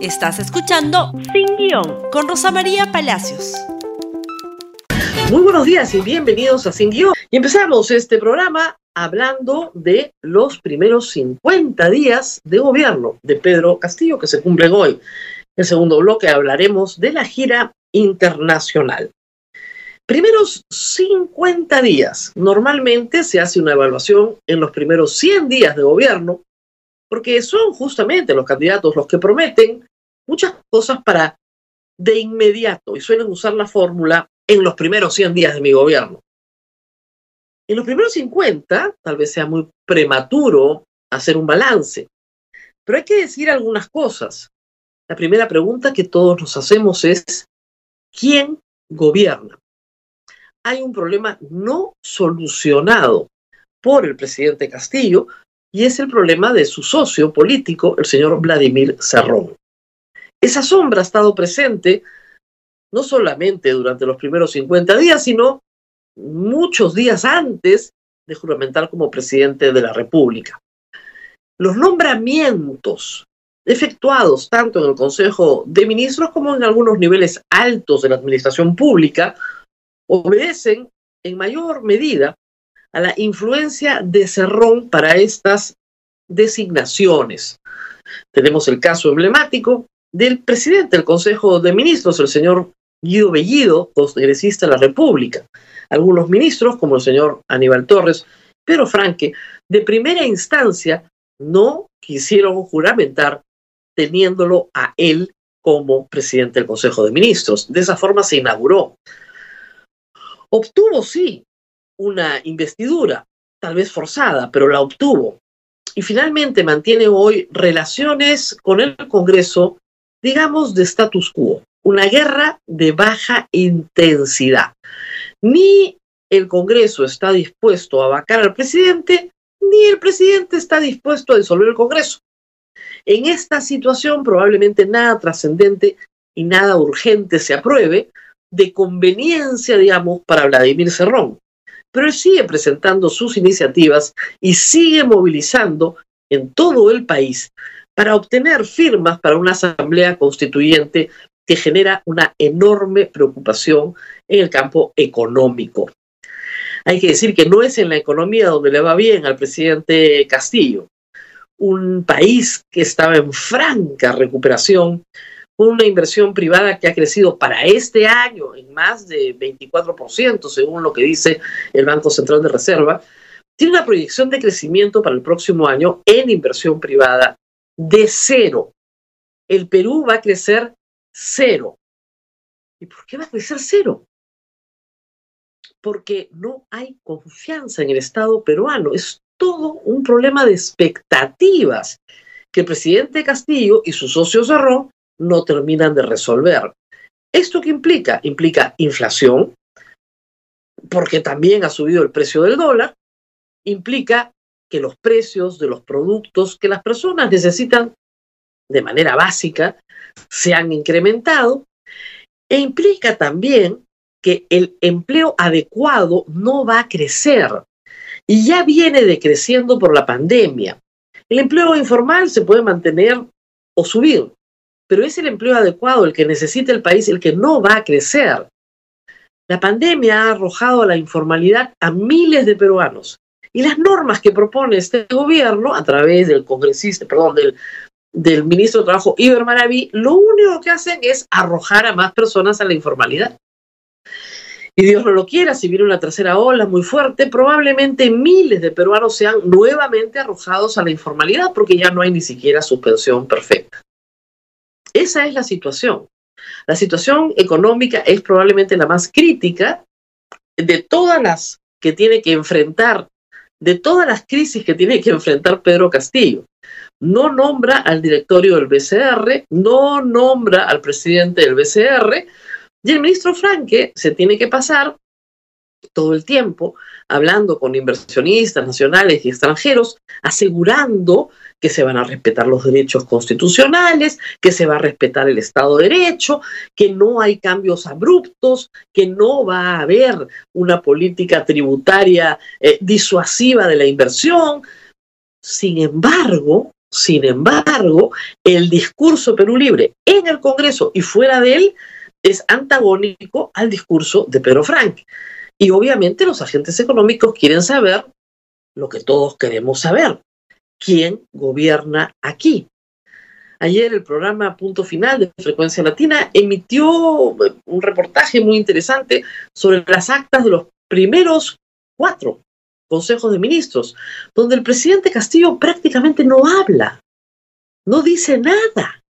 Estás escuchando Sin Guión con Rosa María Palacios. Muy buenos días y bienvenidos a Sin Guión. Y empezamos este programa hablando de los primeros 50 días de gobierno de Pedro Castillo que se cumplen hoy. En el segundo bloque hablaremos de la gira internacional. Primeros 50 días. Normalmente se hace una evaluación en los primeros 100 días de gobierno, porque son justamente los candidatos los que prometen muchas cosas para de inmediato y suelen usar la fórmula en los primeros 100 días de mi gobierno. En los primeros 50 tal vez sea muy prematuro hacer un balance, pero hay que decir algunas cosas. La primera pregunta que todos nos hacemos es, ¿quién gobierna? hay un problema no solucionado por el presidente Castillo y es el problema de su socio político, el señor Vladimir Cerrón. Esa sombra ha estado presente no solamente durante los primeros 50 días, sino muchos días antes de juramentar como presidente de la República. Los nombramientos efectuados tanto en el Consejo de Ministros como en algunos niveles altos de la administración pública obedecen en mayor medida a la influencia de Cerrón para estas designaciones. Tenemos el caso emblemático del presidente del Consejo de Ministros, el señor Guido Bellido, congresista de la República. Algunos ministros, como el señor Aníbal Torres, pero Franque, de primera instancia no quisieron juramentar teniéndolo a él como presidente del Consejo de Ministros. De esa forma se inauguró Obtuvo, sí, una investidura, tal vez forzada, pero la obtuvo. Y finalmente mantiene hoy relaciones con el Congreso, digamos, de status quo, una guerra de baja intensidad. Ni el Congreso está dispuesto a vacar al presidente, ni el presidente está dispuesto a disolver el Congreso. En esta situación probablemente nada trascendente y nada urgente se apruebe, de conveniencia, digamos, para Vladimir Cerrón. Pero él sigue presentando sus iniciativas y sigue movilizando en todo el país para obtener firmas para una asamblea constituyente que genera una enorme preocupación en el campo económico. Hay que decir que no es en la economía donde le va bien al presidente Castillo. Un país que estaba en franca recuperación una inversión privada que ha crecido para este año en más de 24%, según lo que dice el Banco Central de Reserva, tiene una proyección de crecimiento para el próximo año en inversión privada de cero. El Perú va a crecer cero. ¿Y por qué va a crecer cero? Porque no hay confianza en el Estado peruano. Es todo un problema de expectativas que el presidente Castillo y su socio Cerrón no terminan de resolver. ¿Esto qué implica? Implica inflación, porque también ha subido el precio del dólar, implica que los precios de los productos que las personas necesitan de manera básica se han incrementado e implica también que el empleo adecuado no va a crecer y ya viene decreciendo por la pandemia. El empleo informal se puede mantener o subir, pero es el empleo adecuado el que necesita el país, el que no va a crecer. La pandemia ha arrojado a la informalidad a miles de peruanos y las normas que propone este gobierno a través del congresista, perdón, del, ministro de Trabajo Iber Maraví, lo único que hacen es arrojar a más personas a la informalidad. Y Dios no lo quiera, si viene una tercera ola muy fuerte, probablemente miles de peruanos sean nuevamente arrojados a la informalidad porque ya no hay ni siquiera suspensión perfecta. Esa es la situación. La situación económica es probablemente la más crítica de todas las que tiene que enfrentar, de todas las crisis que tiene que enfrentar Pedro Castillo. No nombra al directorio del BCR, no nombra al presidente del BCR, y el ministro Franque se tiene que pasar todo el tiempo hablando con inversionistas nacionales y extranjeros, asegurando que se van a respetar los derechos constitucionales, que se va a respetar el Estado de Derecho, que no hay cambios abruptos, que no va a haber una política tributaria eh, disuasiva de la inversión. Sin embargo, Sin embargo, el discurso Perú Libre en el Congreso y fuera de él es antagónico al discurso de Pedro Frank. Y obviamente los agentes económicos quieren saber lo que todos queremos saber. ¿Quién gobierna aquí? Ayer el programa Punto Final de Frecuencia Latina emitió un reportaje muy interesante sobre las actas de los primeros cuatro consejos de ministros, donde el presidente Castillo prácticamente no habla, no dice nada.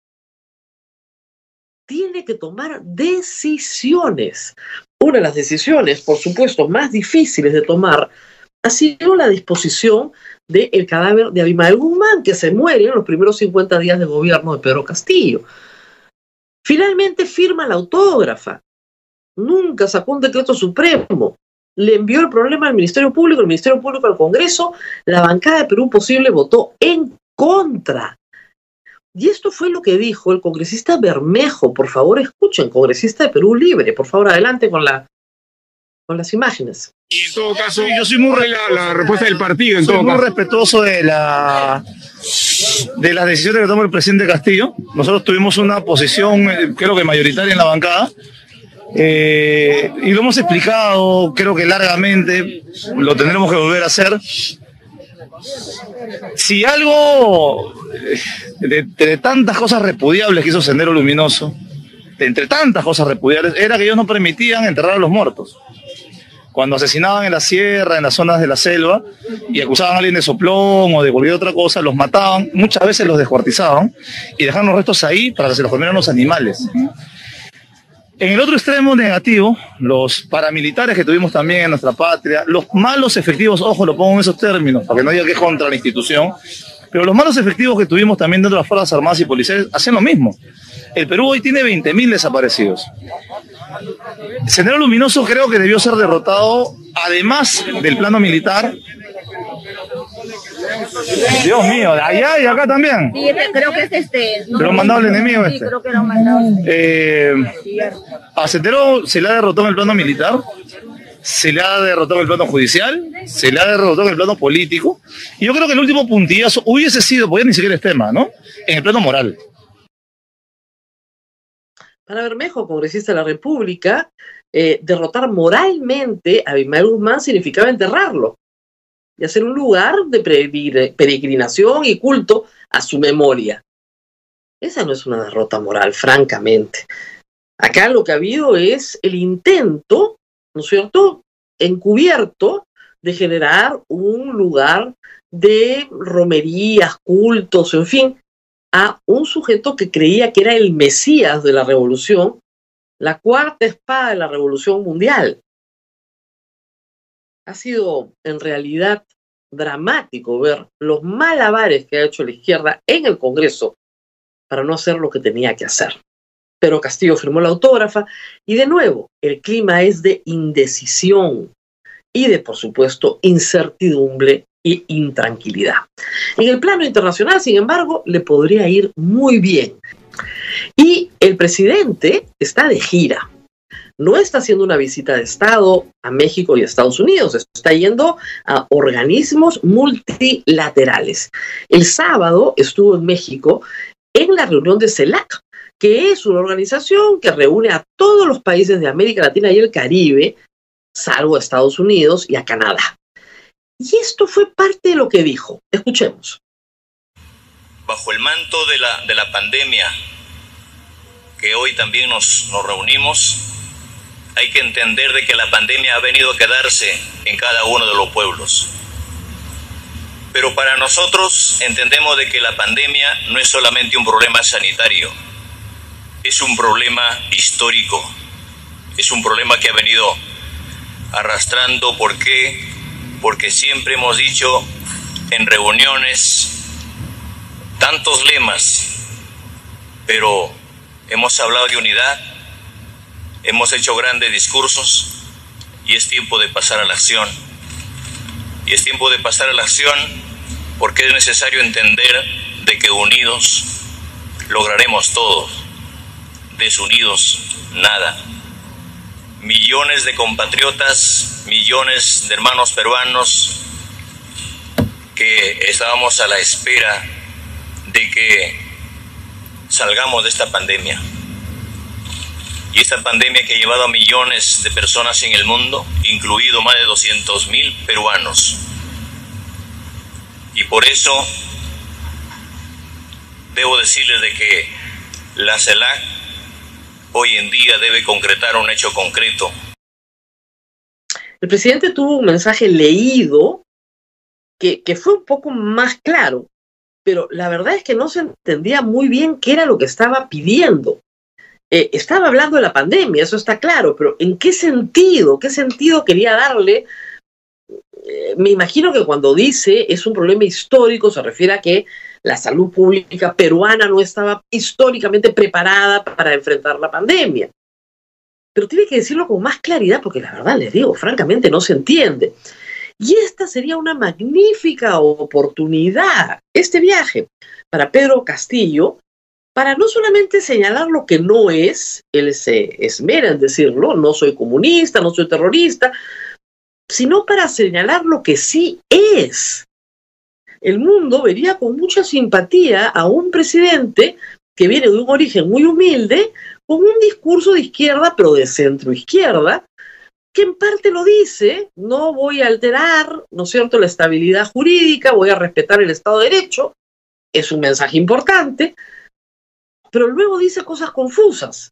Tiene que tomar decisiones. Una de las decisiones, por supuesto, más difíciles de tomar ha sido la disposición del cadáver de Abimael Guzmán, que se muere en los primeros 50 días de gobierno de Pedro Castillo. Finalmente firma la autógrafa. Nunca sacó un decreto supremo. Le envió el problema al Ministerio Público, el Ministerio Público al Congreso. La bancada de Perú Posible votó en contra. Y esto fue lo que dijo el congresista Bermejo. Por favor, escuchen, congresista de Perú Libre. Por favor, adelante con la con las imágenes. Y en todo caso, yo soy muy la, la respuesta del partido. En soy todo muy caso. respetuoso de la de las decisiones que toma el presidente Castillo. Nosotros tuvimos una posición, eh, creo que mayoritaria en la bancada. eh, y lo hemos explicado, creo que largamente, lo tendremos que volver a hacer. Si algo eh, de, de tantas cosas repudiables que hizo Sendero Luminoso, de entre tantas cosas repudiables, era que ellos no permitían enterrar a los muertos cuando asesinaban en la sierra, en las zonas de la selva, y acusaban a alguien de soplón o de cualquier otra cosa, los mataban, muchas veces los descuartizaban y dejaban los restos ahí para que se los comieran los animales. En el otro extremo negativo, los paramilitares que tuvimos también en nuestra patria, los malos efectivos, ojo, lo pongo en esos términos, para que no diga que es contra la institución, pero los malos efectivos que tuvimos también dentro de las Fuerzas Armadas y Policiales hacen lo mismo. El Perú hoy tiene 20.000 desaparecidos. Sendero Luminoso creo que debió ser derrotado, además del plano militar. Dios mío, de allá y acá también. Sí, este- creo que es este. no Lo han mandado el enemigo Sí, este. creo que lo han mandado. Eh, a Sendero se le ha derrotado en el plano militar, se le ha derrotado en el plano judicial, se le ha derrotado en el plano político. Y yo creo que el último puntillazo hubiese sido, ya ni siquiera es tema, ¿no? En el plano moral. Para Bermejo, congresista de la República, eh, derrotar moralmente a Abimael Guzmán significaba enterrarlo y hacer un lugar de peregrin- peregrinación y culto a su memoria. Esa no es una derrota moral, francamente. Acá lo que ha habido es el intento, ¿no es cierto?, encubierto de generar un lugar de romerías, cultos, en fin, a un sujeto que creía que era el Mesías de la revolución, la cuarta espada de la revolución mundial. Ha sido en realidad dramático ver los malabares que ha hecho la izquierda en el Congreso para no hacer lo que tenía que hacer. Pero Castillo firmó la autógrafa y de nuevo el clima es de indecisión y de, por supuesto, incertidumbre intranquilidad. En el plano internacional, sin embargo, le podría ir muy bien. Y el presidente está de gira. No está haciendo una visita de Estado a México y Estados Unidos, está yendo a organismos multilaterales. El sábado estuvo en México en la reunión de CELAC, que es una organización que reúne a todos los países de América Latina y el Caribe, salvo a Estados Unidos y a Canadá. Y esto fue parte de lo que dijo. Escuchemos. bajo el manto de la, de la pandemia que hoy también nos, nos reunimos, hay que entender de que la pandemia ha venido a quedarse en cada uno de los pueblos. Pero para nosotros entendemos de que la pandemia no es solamente un problema sanitario, es un problema histórico, es un problema que ha venido arrastrando, ¿por qué? Porque siempre hemos dicho en reuniones tantos lemas, pero hemos hablado de unidad, hemos hecho grandes discursos y es tiempo de pasar a la acción. Y es tiempo de pasar a la acción porque es necesario entender de que unidos lograremos todo, desunidos nada. Millones de compatriotas, millones de hermanos peruanos que estábamos a la espera de que salgamos de esta pandemia. Y esta pandemia que ha llevado a millones de personas en el mundo, incluido más de 200 mil peruanos. Y por eso debo decirles de que la CELAC hoy en día debe concretar un hecho concreto. El presidente tuvo un mensaje leído que, fue un poco más claro, pero la verdad es que no se entendía muy bien qué era lo que estaba pidiendo. Eh, estaba hablando de la pandemia, eso está claro, pero ¿en qué sentido? ¿Qué sentido quería darle? Eh, me imagino que cuando dice es un problema histórico se refiere a que la salud pública peruana no estaba históricamente preparada para enfrentar la pandemia. Pero tiene que decirlo con más claridad porque la verdad les digo, francamente no se entiende. Y esta sería una magnífica oportunidad, este viaje, para Pedro Castillo, para no solamente señalar lo que no es, él se esmera en decirlo, no soy comunista, no soy terrorista, sino para señalar lo que sí es. El mundo vería con mucha simpatía a un presidente que viene de un origen muy humilde, con un discurso de izquierda, pero de centro izquierda, que en parte lo dice, no voy a alterar, ¿no es cierto?, la estabilidad jurídica, voy a respetar el Estado de Derecho, es un mensaje importante, pero luego dice cosas confusas.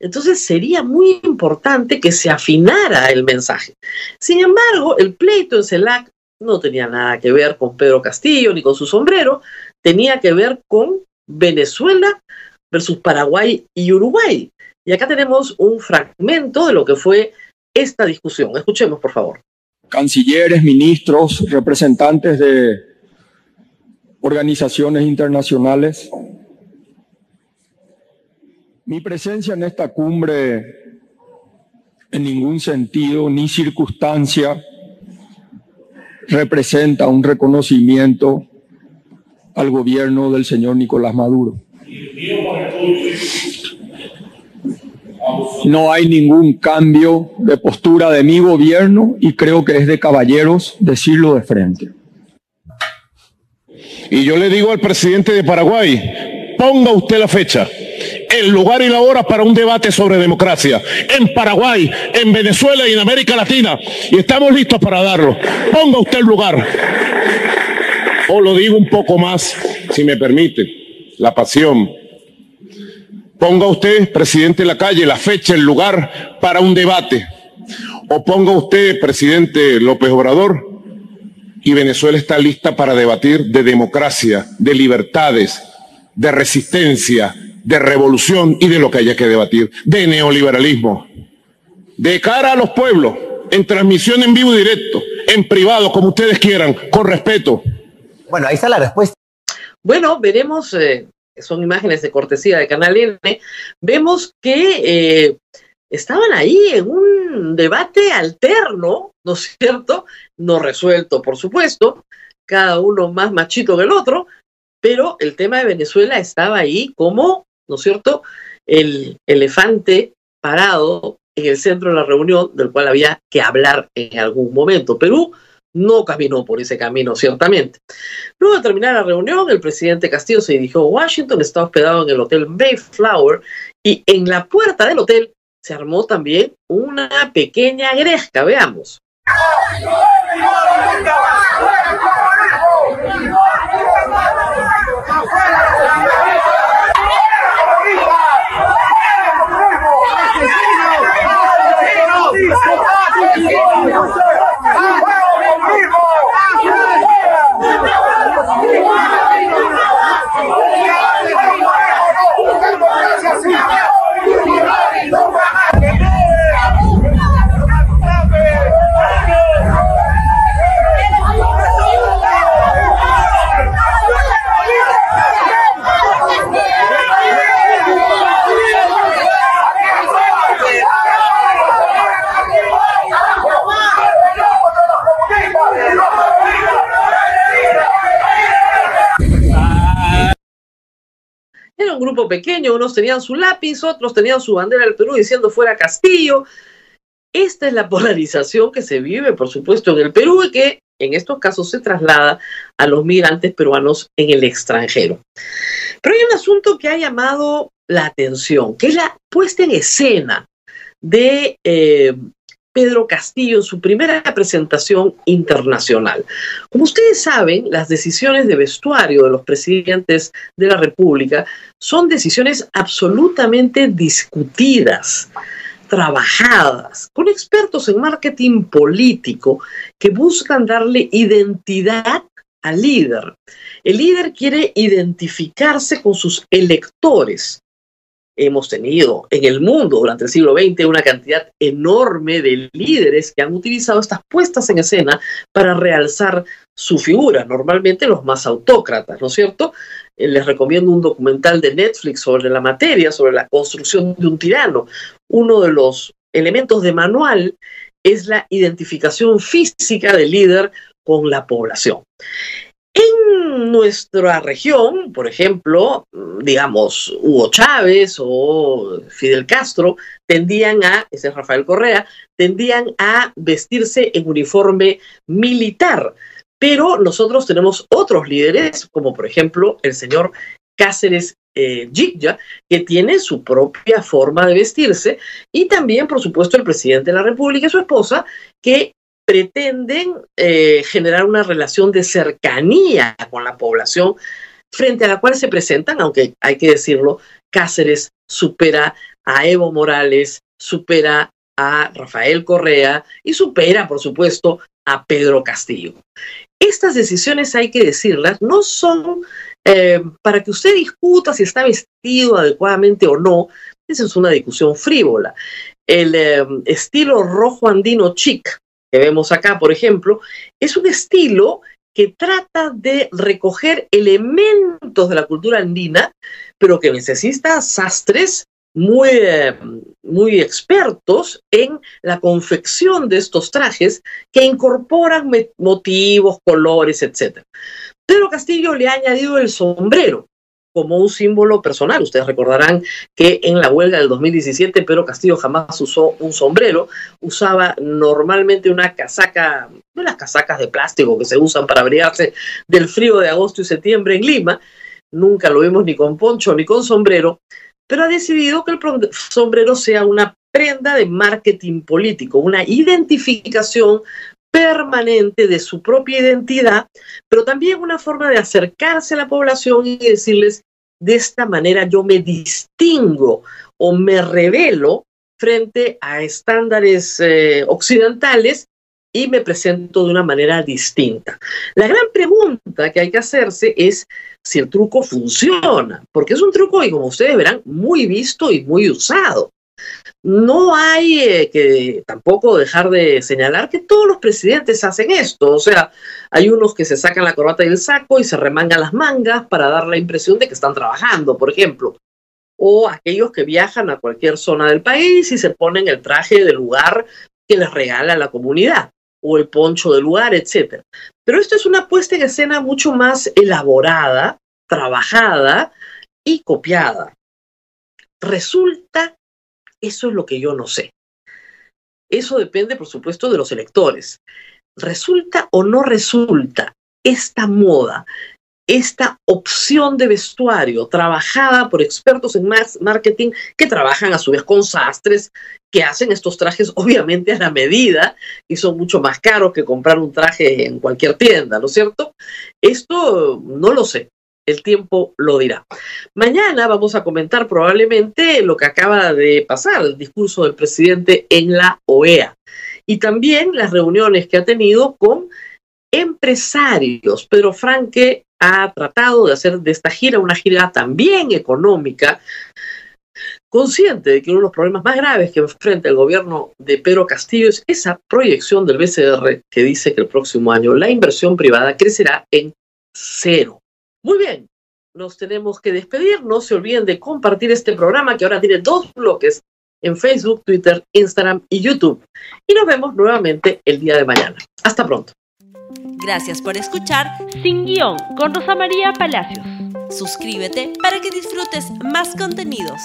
Entonces sería muy importante que se afinara el mensaje. Sin embargo, el pleito en CELAC no tenía nada que ver con Pedro Castillo ni con su sombrero, tenía que ver con Venezuela versus Paraguay y Uruguay. Y acá tenemos un fragmento de lo que fue esta discusión. Escuchemos, por favor. Cancilleres, ministros, representantes de organizaciones internacionales. Mi presencia en esta cumbre en ningún sentido ni circunstancia representa un reconocimiento al gobierno del señor Nicolás Maduro. No hay ningún cambio de postura de mi gobierno y creo que es de caballeros decirlo de frente. Y yo le digo al presidente de Paraguay, ponga usted la fecha, el lugar y la hora para un debate sobre democracia en Paraguay, en Venezuela y en América Latina. Y estamos listos para darlo. Ponga usted el lugar. O lo digo un poco más, si me permite, la pasión Ponga usted, presidente de la calle, la fecha, el lugar para un debate. O ponga usted, presidente López Obrador, y Venezuela está lista para debatir de democracia, de libertades, de resistencia, de revolución y de lo que haya que debatir, de neoliberalismo. De cara a los pueblos, en transmisión en vivo y directo, en privado, como ustedes quieran, con respeto. Bueno, ahí está la respuesta. Bueno, veremos eh, son imágenes de cortesía de Canal N, vemos que eh, estaban ahí en un debate alterno, ¿no es cierto? No resuelto, por supuesto, cada uno más machito que el otro, pero el tema de Venezuela estaba ahí como, ¿no es cierto?, el elefante parado en el centro de la reunión del cual había que hablar en algún momento. Perú no caminó por ese camino, ciertamente. Luego de terminar la reunión, el presidente Castillo se dirigió a Washington, estaba hospedado en el Hotel Mayflower y en la puerta del hotel se armó también una pequeña gresca. Veamos. Era pequeño, unos tenían su lápiz, otros tenían su bandera del Perú diciendo fuera Castillo. Esta es la polarización que se vive, por supuesto, en el Perú y que en estos casos se traslada a los migrantes peruanos en el extranjero. Pero hay un asunto que ha llamado la atención, que es la puesta en escena de eh, Pedro Castillo en su primera presentación internacional. Como ustedes saben, las decisiones de vestuario de los presidentes de la República son decisiones absolutamente discutidas trabajadas con expertos en marketing político que buscan darle identidad al líder. El líder quiere identificarse con sus electores. Hemos tenido en el mundo durante el siglo XX una cantidad enorme de líderes que han utilizado estas puestas en escena para realzar su figura, normalmente los más autócratas, ¿no es cierto? Eh, les recomiendo un documental de Netflix sobre la materia, sobre la construcción de un tirano. Uno de los elementos de manual es la identificación física del líder con la población. En nuestra región, por ejemplo, digamos, Hugo Chávez o Fidel Castro tendían a, ese es Rafael Correa, tendían a vestirse en uniforme militar. Pero nosotros tenemos otros líderes, como por ejemplo el señor Cáceres eh, que tiene su propia forma de vestirse, y también, por supuesto, el presidente de la República y su esposa, que pretenden eh, generar una relación de cercanía con la población frente a la cual se presentan, aunque hay que decirlo, Cáceres supera a Evo Morales, supera a Rafael Correa y supera, por supuesto, a Pedro Castillo. Estas decisiones, hay que decirlas, no son eh, para que usted discuta si está vestido adecuadamente o no. Esa es una discusión frívola. El eh, estilo rojo andino chic que vemos acá, por ejemplo, es un estilo que trata de recoger elementos de la cultura andina, pero que necesita sastres muy, eh, muy expertos en la confección de estos trajes que incorporan motivos, colores, etc. Pedro Castillo le ha añadido el sombrero como un símbolo personal. Ustedes recordarán que en la huelga del 2017 Pedro Castillo jamás usó un sombrero, usaba normalmente una casaca, no las casacas de plástico que se usan para abrigarse del frío de agosto y septiembre en Lima, nunca lo vimos ni con poncho ni con sombrero, pero ha decidido que el sombrero sea una prenda de marketing político, una identificación permanente de su propia identidad, pero también una forma de acercarse a la población y decirles, de esta manera yo me distingo o me revelo frente a estándares eh, occidentales y me presento de una manera distinta. La gran pregunta que hay que hacerse es si el truco funciona, porque es un truco y como ustedes verán, muy visto y muy usado. No hay eh, que tampoco dejar de señalar que todos los presidentes hacen esto, o sea, hay unos que se sacan la corbata del saco y se remangan las mangas para dar la impresión de que están trabajando, por ejemplo, o aquellos que viajan a cualquier zona del país y se ponen el traje del lugar que les regala la comunidad o el poncho del lugar, etc. Pero esto es una puesta en escena mucho más elaborada, trabajada y copiada. Resulta, eso es lo que yo no sé. Eso depende, por supuesto, de los electores. ¿Resulta o no resulta esta moda esta opción de vestuario trabajada por expertos en marketing que trabajan a su vez con sastres que hacen estos trajes obviamente a la medida y son mucho más caros que comprar un traje en cualquier tienda, ¿no es cierto? Esto no lo sé. El tiempo lo dirá. Mañana vamos a comentar probablemente lo que acaba de pasar, el discurso del presidente en la OEA y también las reuniones que ha tenido con empresarios. Pedro Franque ha tratado de hacer de esta gira una gira también económica, consciente de que uno de los problemas más graves que enfrenta el gobierno de Pedro Castillo es esa proyección del BCR que dice que el próximo año la inversión privada crecerá en cero. Muy bien, nos tenemos que despedir. No se olviden de compartir este programa que ahora tiene dos bloques en Facebook, Twitter, Instagram y YouTube. Y nos vemos nuevamente el día de mañana. Hasta pronto. Gracias por escuchar Sin Guión con Rosa María Palacios. Suscríbete para que disfrutes más contenidos.